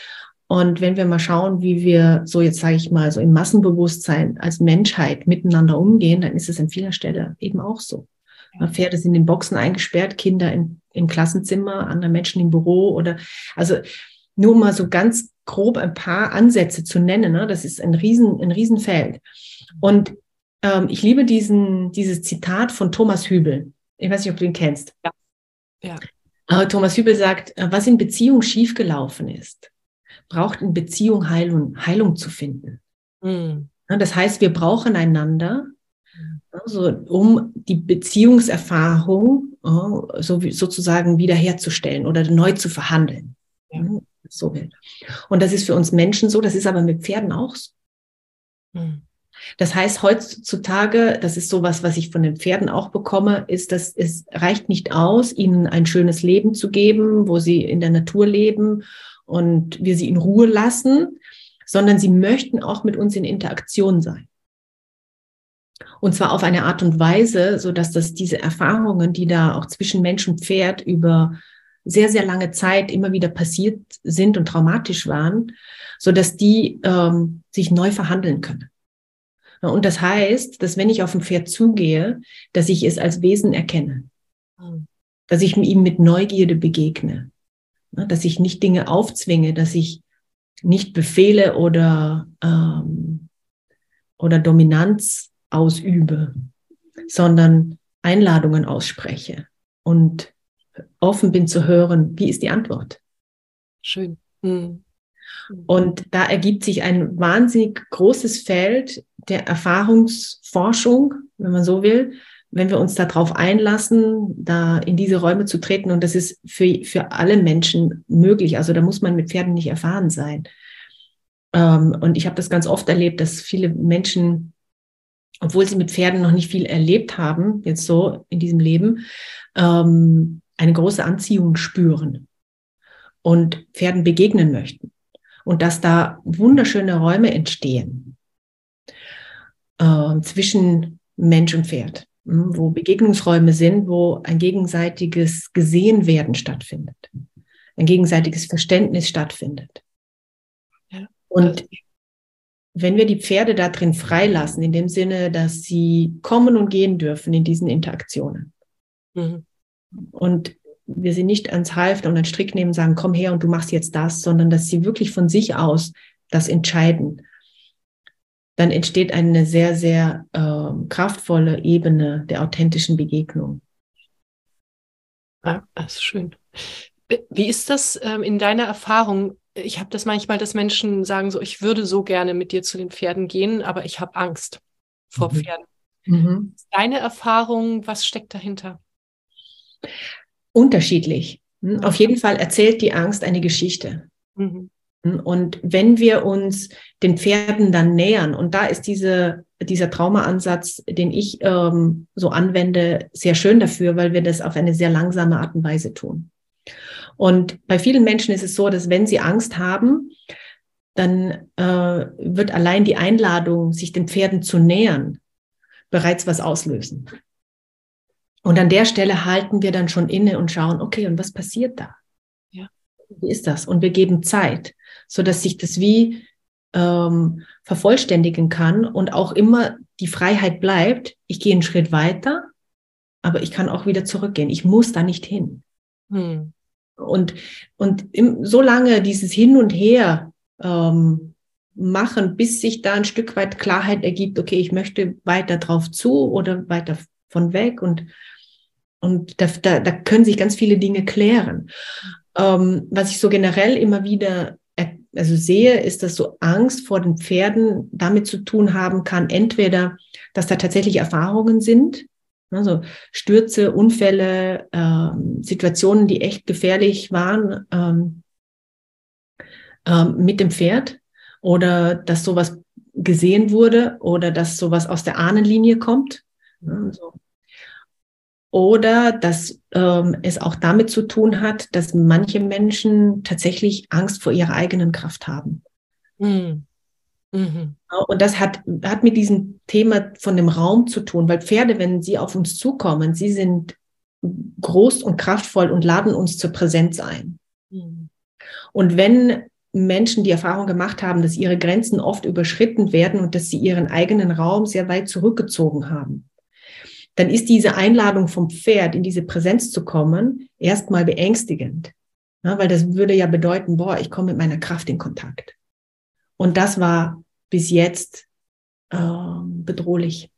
Und wenn wir mal schauen, wie wir so jetzt sage ich mal so im Massenbewusstsein als Menschheit miteinander umgehen, dann ist es an vieler Stelle eben auch so. Ja. Pferde sind in Boxen eingesperrt, Kinder in, im Klassenzimmer, andere Menschen im Büro oder also nur mal so ganz grob ein paar Ansätze zu nennen. Ne? Das ist ein riesen ein Riesenfeld. Und ähm, ich liebe diesen, dieses Zitat von Thomas Hübel. Ich weiß nicht, ob du ihn kennst. Ja. ja. Äh, Thomas Hübel sagt, äh, was in Beziehung schiefgelaufen ist, braucht in Beziehung Heilung, Heilung zu finden. Mhm. Das heißt, wir brauchen einander, also, um die Beziehungserfahrung so, sozusagen wiederherzustellen oder neu zu verhandeln. Ja. So will. Und das ist für uns Menschen so, das ist aber mit Pferden auch so. Mhm. Das heißt, heutzutage, das ist sowas, was ich von den Pferden auch bekomme, ist, dass es reicht nicht aus, ihnen ein schönes Leben zu geben, wo sie in der Natur leben und wir sie in Ruhe lassen, sondern sie möchten auch mit uns in Interaktion sein. Und zwar auf eine Art und Weise, so dass das diese Erfahrungen, die da auch zwischen Mensch und Pferd über sehr, sehr lange Zeit immer wieder passiert sind und traumatisch waren, so dass die ähm, sich neu verhandeln können. Und das heißt, dass wenn ich auf ein Pferd zugehe, dass ich es als Wesen erkenne. Hm. Dass ich ihm mit Neugierde begegne. Dass ich nicht Dinge aufzwinge, dass ich nicht Befehle oder, ähm, oder Dominanz ausübe, sondern Einladungen ausspreche und offen bin zu hören, wie ist die Antwort. Schön. Mhm. Und da ergibt sich ein wahnsinnig großes Feld der Erfahrungsforschung, wenn man so will, wenn wir uns darauf einlassen, da in diese Räume zu treten. Und das ist für, für alle Menschen möglich. Also da muss man mit Pferden nicht erfahren sein. Ähm, und ich habe das ganz oft erlebt, dass viele Menschen, obwohl sie mit Pferden noch nicht viel erlebt haben, jetzt so in diesem Leben, ähm, eine große Anziehung spüren und Pferden begegnen möchten und dass da wunderschöne Räume entstehen äh, zwischen Mensch und Pferd, wo Begegnungsräume sind, wo ein gegenseitiges Gesehenwerden stattfindet, ein gegenseitiges Verständnis stattfindet. Ja. Und wenn wir die Pferde da drin freilassen, in dem Sinne, dass sie kommen und gehen dürfen in diesen Interaktionen. Mhm. Und wir sie nicht ans Halfter und einen Strick nehmen, sagen, komm her und du machst jetzt das, sondern dass sie wirklich von sich aus das entscheiden, dann entsteht eine sehr, sehr äh, kraftvolle Ebene der authentischen Begegnung. Ah, das ist schön. Wie ist das ähm, in deiner Erfahrung? Ich habe das manchmal, dass Menschen sagen so, ich würde so gerne mit dir zu den Pferden gehen, aber ich habe Angst vor mhm. Pferden. Mhm. Deine Erfahrung, was steckt dahinter? Unterschiedlich. Hm, auf jeden Fall erzählt die Angst eine Geschichte. Mhm. Und wenn wir uns den Pferden dann nähern, und da ist diese, dieser Traumaansatz, den ich ähm, so anwende, sehr schön dafür, weil wir das auf eine sehr langsame Art und Weise tun. Und bei vielen Menschen ist es so, dass wenn sie Angst haben, dann äh, wird allein die Einladung, sich den Pferden zu nähern, bereits was auslösen. Und an der Stelle halten wir dann schon inne und schauen, okay, und was passiert da? Ja. Wie ist das? Und wir geben Zeit, so dass sich das wie ähm, vervollständigen kann und auch immer die Freiheit bleibt. Ich gehe einen Schritt weiter, aber ich kann auch wieder zurückgehen. Ich muss da nicht hin. Hm. Und, und im, so lange dieses Hin und Her ähm, machen, bis sich da ein Stück weit Klarheit ergibt, okay, ich möchte weiter drauf zu oder weiter von weg und, und da, da, da können sich ganz viele Dinge klären. Ähm, was ich so generell immer wieder also sehe, ist, dass so Angst vor den Pferden damit zu tun haben kann, entweder, dass da tatsächlich Erfahrungen sind, also Stürze, Unfälle, ähm, Situationen, die echt gefährlich waren ähm, ähm, mit dem Pferd oder dass sowas gesehen wurde oder dass sowas aus der Ahnenlinie kommt. Also, oder dass ähm, es auch damit zu tun hat, dass manche Menschen tatsächlich Angst vor ihrer eigenen Kraft haben. Mhm. Mhm. Und das hat, hat mit diesem Thema von dem Raum zu tun, weil Pferde, wenn sie auf uns zukommen, sie sind groß und kraftvoll und laden uns zur Präsenz ein. Mhm. Und wenn Menschen die Erfahrung gemacht haben, dass ihre Grenzen oft überschritten werden und dass sie ihren eigenen Raum sehr weit zurückgezogen haben, dann ist diese Einladung vom Pferd in diese Präsenz zu kommen erstmal beängstigend. Ja, weil das würde ja bedeuten, boah, ich komme mit meiner Kraft in Kontakt. Und das war bis jetzt äh, bedrohlich.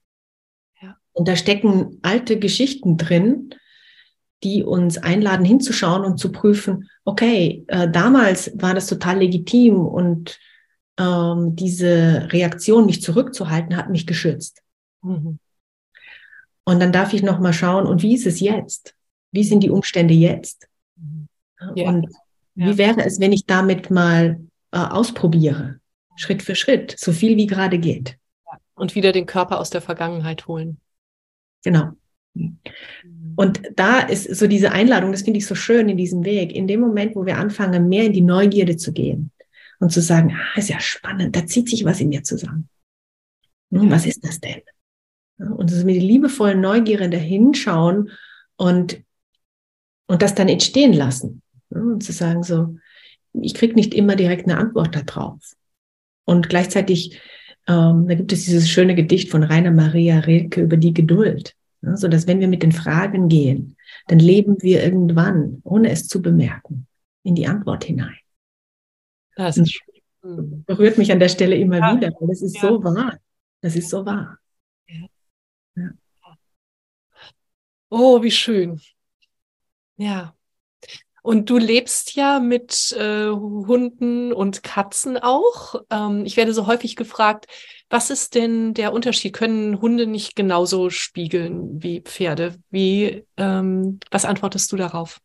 Ja. Und da stecken alte Geschichten drin, die uns einladen, hinzuschauen und zu prüfen, okay, äh, damals war das total legitim und ähm, diese Reaktion, mich zurückzuhalten, hat mich geschützt. Mhm. Und dann darf ich nochmal schauen, und wie ist es jetzt? Wie sind die Umstände jetzt? Ja. Und wie ja. wäre es, wenn ich damit mal äh, ausprobiere, Schritt für Schritt, so viel wie gerade geht. Und wieder den Körper aus der Vergangenheit holen. Genau. Und da ist so diese Einladung, das finde ich so schön in diesem Weg, in dem Moment, wo wir anfangen, mehr in die Neugierde zu gehen und zu sagen, ah, ist ja spannend, da zieht sich was in mir zusammen. Hm, was ist das denn? Und so mit liebevollen Neugierde dahinschauen und, und das dann entstehen lassen. Und zu sagen so, ich kriege nicht immer direkt eine Antwort darauf. Und gleichzeitig, ähm, da gibt es dieses schöne Gedicht von Rainer Maria Rilke über die Geduld. Ja, so dass wenn wir mit den Fragen gehen, dann leben wir irgendwann, ohne es zu bemerken, in die Antwort hinein. Das ist berührt mich an der Stelle immer ja. wieder, weil das ist ja. so wahr. Das ist so wahr. Ja. Oh, wie schön. Ja. Und du lebst ja mit äh, Hunden und Katzen auch. Ähm, ich werde so häufig gefragt, was ist denn der Unterschied? Können Hunde nicht genauso spiegeln wie Pferde? Wie, ähm, was antwortest du darauf?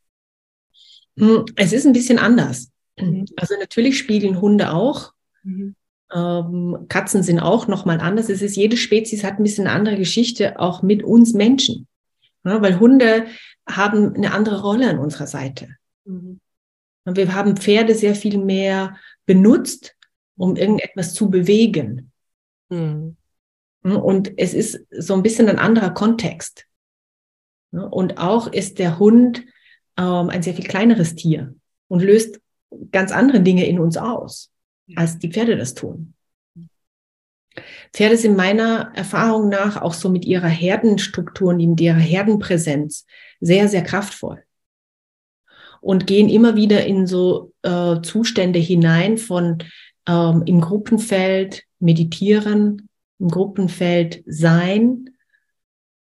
Hm, es ist ein bisschen anders. Mhm. Also natürlich spiegeln Hunde auch. Mhm. Ähm, Katzen sind auch nochmal anders. Es ist, jede Spezies hat ein bisschen eine andere Geschichte, auch mit uns Menschen. Ja, weil Hunde haben eine andere Rolle an unserer Seite. Mhm. Und wir haben Pferde sehr viel mehr benutzt, um irgendetwas zu bewegen. Mhm. Und es ist so ein bisschen ein anderer Kontext. Und auch ist der Hund ähm, ein sehr viel kleineres Tier und löst ganz andere Dinge in uns aus als die Pferde das tun. Pferde sind meiner Erfahrung nach auch so mit ihrer Herdenstruktur und mit ihrer Herdenpräsenz sehr, sehr kraftvoll und gehen immer wieder in so äh, Zustände hinein von ähm, im Gruppenfeld meditieren, im Gruppenfeld sein.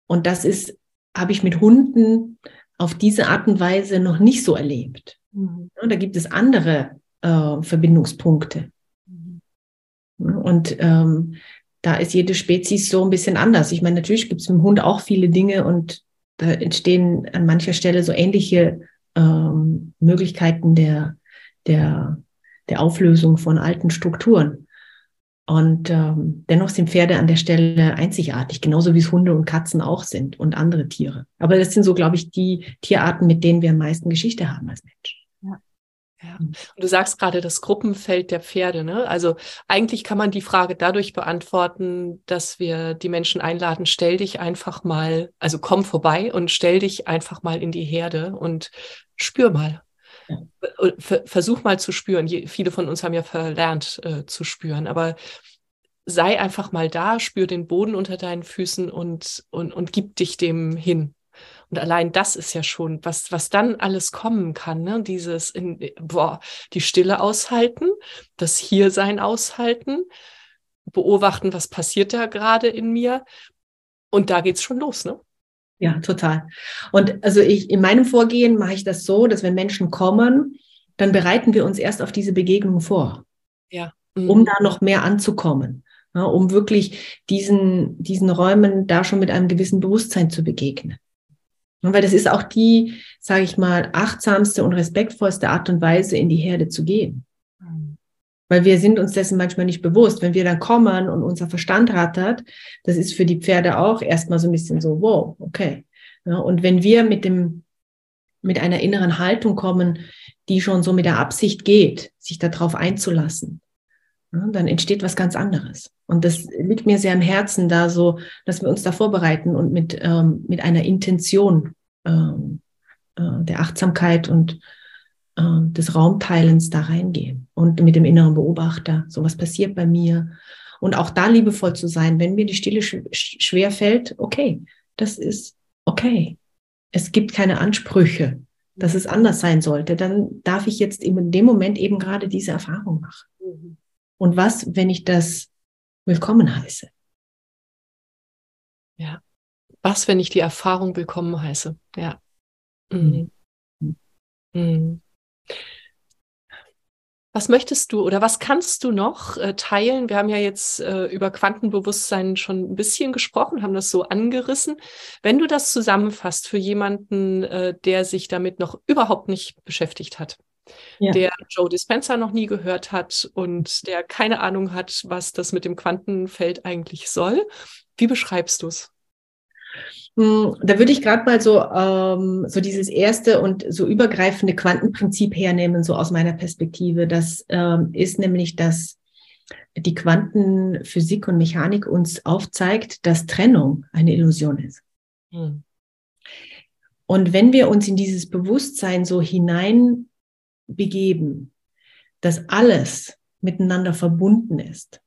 Und das ist, habe ich mit Hunden auf diese Art und Weise noch nicht so erlebt. Mhm. Da gibt es andere äh, Verbindungspunkte. Und ähm, da ist jede Spezies so ein bisschen anders. Ich meine, natürlich gibt es im Hund auch viele Dinge und da entstehen an mancher Stelle so ähnliche ähm, Möglichkeiten der, der, der Auflösung von alten Strukturen. Und ähm, dennoch sind Pferde an der Stelle einzigartig, genauso wie es Hunde und Katzen auch sind und andere Tiere. Aber das sind so, glaube ich, die Tierarten, mit denen wir am meisten Geschichte haben als Mensch. Ja. Ja. Und du sagst gerade das Gruppenfeld der Pferde. Ne? Also eigentlich kann man die Frage dadurch beantworten, dass wir die Menschen einladen, stell dich einfach mal, also komm vorbei und stell dich einfach mal in die Herde und spür mal, Versuch mal zu spüren. viele von uns haben ja verlernt äh, zu spüren, aber sei einfach mal da, spür den Boden unter deinen Füßen und, und, und gib dich dem hin. Und allein das ist ja schon, was, was dann alles kommen kann, ne? Dieses in, boah, die Stille aushalten, das Hiersein aushalten, beobachten, was passiert da gerade in mir. Und da geht's schon los, ne? Ja, total. Und also ich, in meinem Vorgehen mache ich das so, dass wenn Menschen kommen, dann bereiten wir uns erst auf diese Begegnung vor. Ja. Mhm. Um da noch mehr anzukommen. Ja, um wirklich diesen, diesen Räumen da schon mit einem gewissen Bewusstsein zu begegnen. Weil das ist auch die, sage ich mal, achtsamste und respektvollste Art und Weise, in die Herde zu gehen. Weil wir sind uns dessen manchmal nicht bewusst. Wenn wir dann kommen und unser Verstand rattert, das ist für die Pferde auch erstmal so ein bisschen so, wow, okay. Ja, und wenn wir mit dem, mit einer inneren Haltung kommen, die schon so mit der Absicht geht, sich darauf einzulassen, ja, dann entsteht was ganz anderes. Und das liegt mir sehr am Herzen, da so, dass wir uns da vorbereiten und mit, ähm, mit einer Intention ähm, äh, der Achtsamkeit und äh, des Raumteilens da reingehen und mit dem inneren Beobachter, so was passiert bei mir. Und auch da liebevoll zu sein, wenn mir die Stille sch schwer fällt, okay, das ist okay. Es gibt keine Ansprüche, dass es anders sein sollte. Dann darf ich jetzt in dem Moment eben gerade diese Erfahrung machen. Mhm. Und was, wenn ich das willkommen heiße? Ja. Was, wenn ich die Erfahrung willkommen heiße? Ja. Mhm. Mhm. mhm. Was möchtest du oder was kannst du noch äh, teilen? Wir haben ja jetzt äh, über Quantenbewusstsein schon ein bisschen gesprochen, haben das so angerissen. Wenn du das zusammenfasst für jemanden, äh, der sich damit noch überhaupt nicht beschäftigt hat, ja. der Joe Dispenza noch nie gehört hat und der keine Ahnung hat, was das mit dem Quantenfeld eigentlich soll, wie beschreibst du es? Hm, da würde ich gerade mal so, ähm, so dieses erste und so übergreifende Quantenprinzip hernehmen, so aus meiner Perspektive. Das ähm, ist nämlich, dass die Quantenphysik und Mechanik uns aufzeigt, dass Trennung eine Illusion ist. Hm. Und wenn wir uns in dieses Bewusstsein so hinein begeben, dass alles miteinander verbunden ist,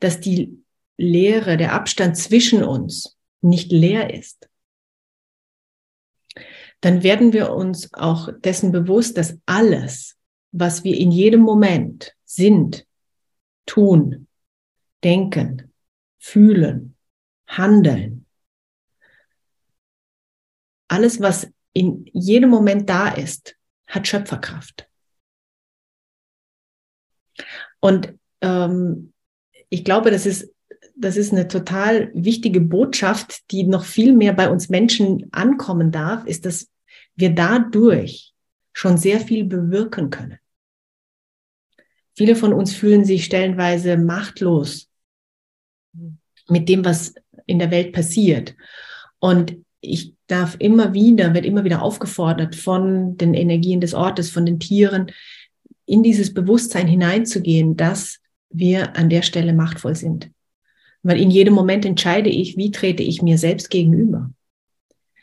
dass die Leere, der Abstand zwischen uns nicht leer ist, dann werden wir uns auch dessen bewusst, dass alles, was wir in jedem Moment sind, tun, denken, fühlen, handeln, alles, was in jedem Moment da ist, hat Schöpferkraft. Und ähm, ich glaube, das ist das ist eine total wichtige Botschaft, die noch viel mehr bei uns Menschen ankommen darf, ist, dass wir dadurch schon sehr viel bewirken können. Viele von uns fühlen sich stellenweise machtlos mit dem, was in der Welt passiert. Und ich darf immer wieder, wird immer wieder aufgefordert von den Energien des Ortes, von den Tieren, in dieses Bewusstsein hineinzugehen, dass wir an der Stelle machtvoll sind. Weil in jedem Moment entscheide ich, wie trete ich mir selbst gegenüber.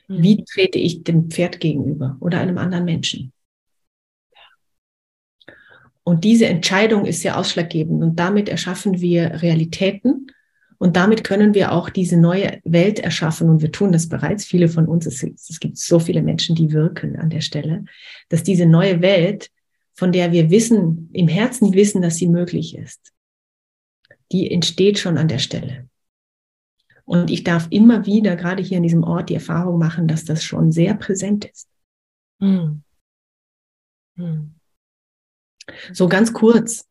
Mhm. Wie trete ich dem Pferd gegenüber oder einem anderen Menschen. Und diese Entscheidung ist sehr ausschlaggebend und damit erschaffen wir Realitäten und damit können wir auch diese neue Welt erschaffen und wir tun das bereits. Viele von uns, es, es gibt so viele Menschen, die wirken an der Stelle, dass diese neue Welt, von der wir wissen, im Herzen wissen, dass sie möglich ist, die entsteht schon an der Stelle. Und ich darf immer wieder, gerade hier in diesem Ort, die Erfahrung machen, dass das schon sehr präsent ist. Hm. Hm. So ganz kurz.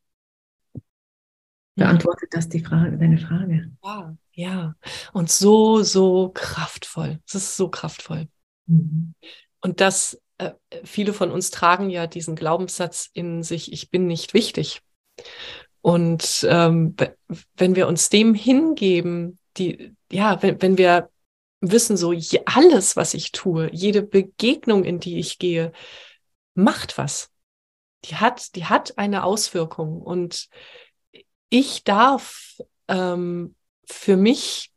Beantwortet das die Frage, deine Frage. Ja, ja. Und so, so kraftvoll. Es ist so kraftvoll. Mhm. Und das, äh, viele von uns tragen ja diesen Glaubenssatz in sich, ich bin nicht wichtig. Und ähm, wenn wir uns dem hingeben, die, ja, wenn, wenn wir wissen, so alles, was ich tue, jede Begegnung, in die ich gehe, macht was. Die hat, die hat eine Auswirkung. Und ich darf ähm, für mich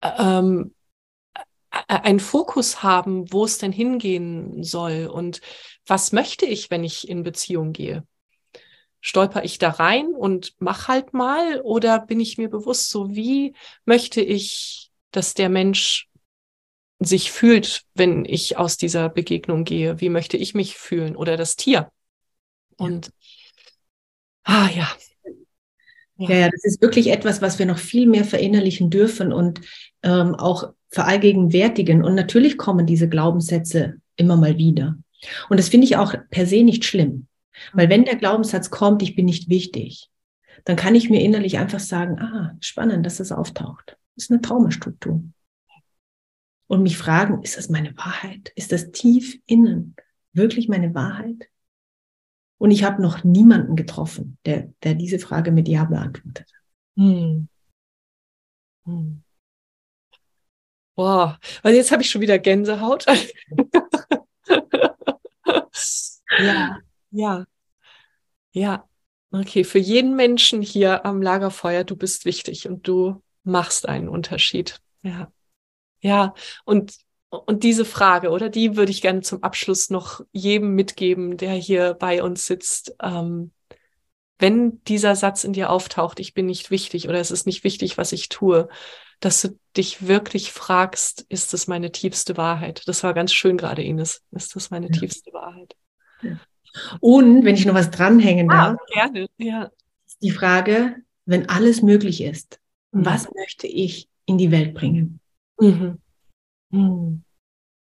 ähm, einen Fokus haben, wo es denn hingehen soll und was möchte ich, wenn ich in Beziehung gehe. Stolper ich da rein und mach halt mal oder bin ich mir bewusst, so wie möchte ich, dass der Mensch sich fühlt, wenn ich aus dieser Begegnung gehe? Wie möchte ich mich fühlen oder das Tier? Und ah ja, ja. ja, das ist wirklich etwas, was wir noch viel mehr verinnerlichen dürfen und ähm, auch verallgegenwärtigen. Und natürlich kommen diese Glaubenssätze immer mal wieder. Und das finde ich auch per se nicht schlimm. Weil wenn der Glaubenssatz kommt, ich bin nicht wichtig, dann kann ich mir innerlich einfach sagen, ah, spannend, dass das auftaucht. Das ist eine Traumastruktur. Und mich fragen, ist das meine Wahrheit? Ist das tief innen wirklich meine Wahrheit? Und ich habe noch niemanden getroffen, der, der diese Frage mit Ja beantwortet. Hm. Hm. Boah, weil jetzt habe ich schon wieder Gänsehaut. ja, ja, ja. Okay, für jeden Menschen hier am Lagerfeuer, du bist wichtig und du machst einen Unterschied. Ja, ja. Und und diese Frage, oder die würde ich gerne zum Abschluss noch jedem mitgeben, der hier bei uns sitzt. Ähm, wenn dieser Satz in dir auftaucht, ich bin nicht wichtig oder es ist nicht wichtig, was ich tue, dass du dich wirklich fragst, ist das meine tiefste Wahrheit? Das war ganz schön gerade, Ines. Ist das meine ja. tiefste Wahrheit? Ja. Und wenn ich noch was dranhängen ah, darf, gerne, ja. ist die Frage, wenn alles möglich ist, mhm. was möchte ich in die Welt bringen? Mhm. Mhm.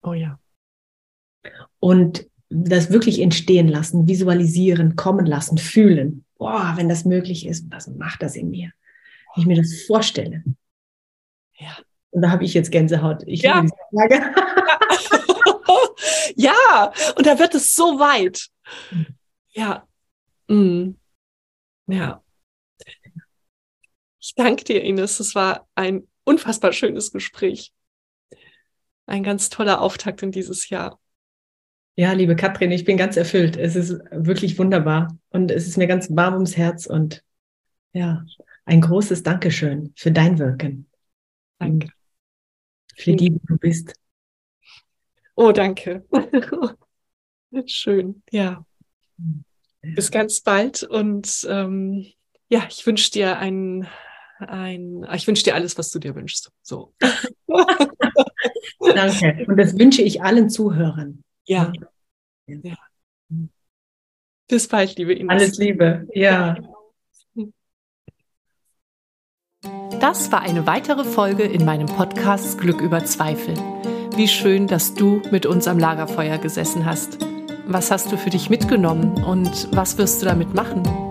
Oh ja. Und das wirklich entstehen lassen, visualisieren, kommen lassen, fühlen. Boah, wenn das möglich ist, was macht das in mir? Wenn ich mir das vorstelle. Ja. Und da habe ich jetzt Gänsehaut. Ich ja. ja, und da wird es so weit. Ja. Mhm. Ja. Ich danke dir, Ines. Es war ein unfassbar schönes Gespräch ein ganz toller Auftakt in dieses Jahr. Ja, liebe Katrin, ich bin ganz erfüllt. Es ist wirklich wunderbar und es ist mir ganz warm ums Herz und ja, ein großes Dankeschön für dein Wirken. Danke. Für die, die du bist. Oh, danke. Schön, ja. Bis ganz bald und ähm, ja, ich wünsche dir ein, ein, ich wünsche dir alles, was du dir wünschst. So. Danke. Und das wünsche ich allen Zuhörern. Ja. ja. Bis bald, liebe Ines. Alles Liebe. Ja. Das war eine weitere Folge in meinem Podcast Glück über Zweifel. Wie schön, dass du mit uns am Lagerfeuer gesessen hast. Was hast du für dich mitgenommen und was wirst du damit machen?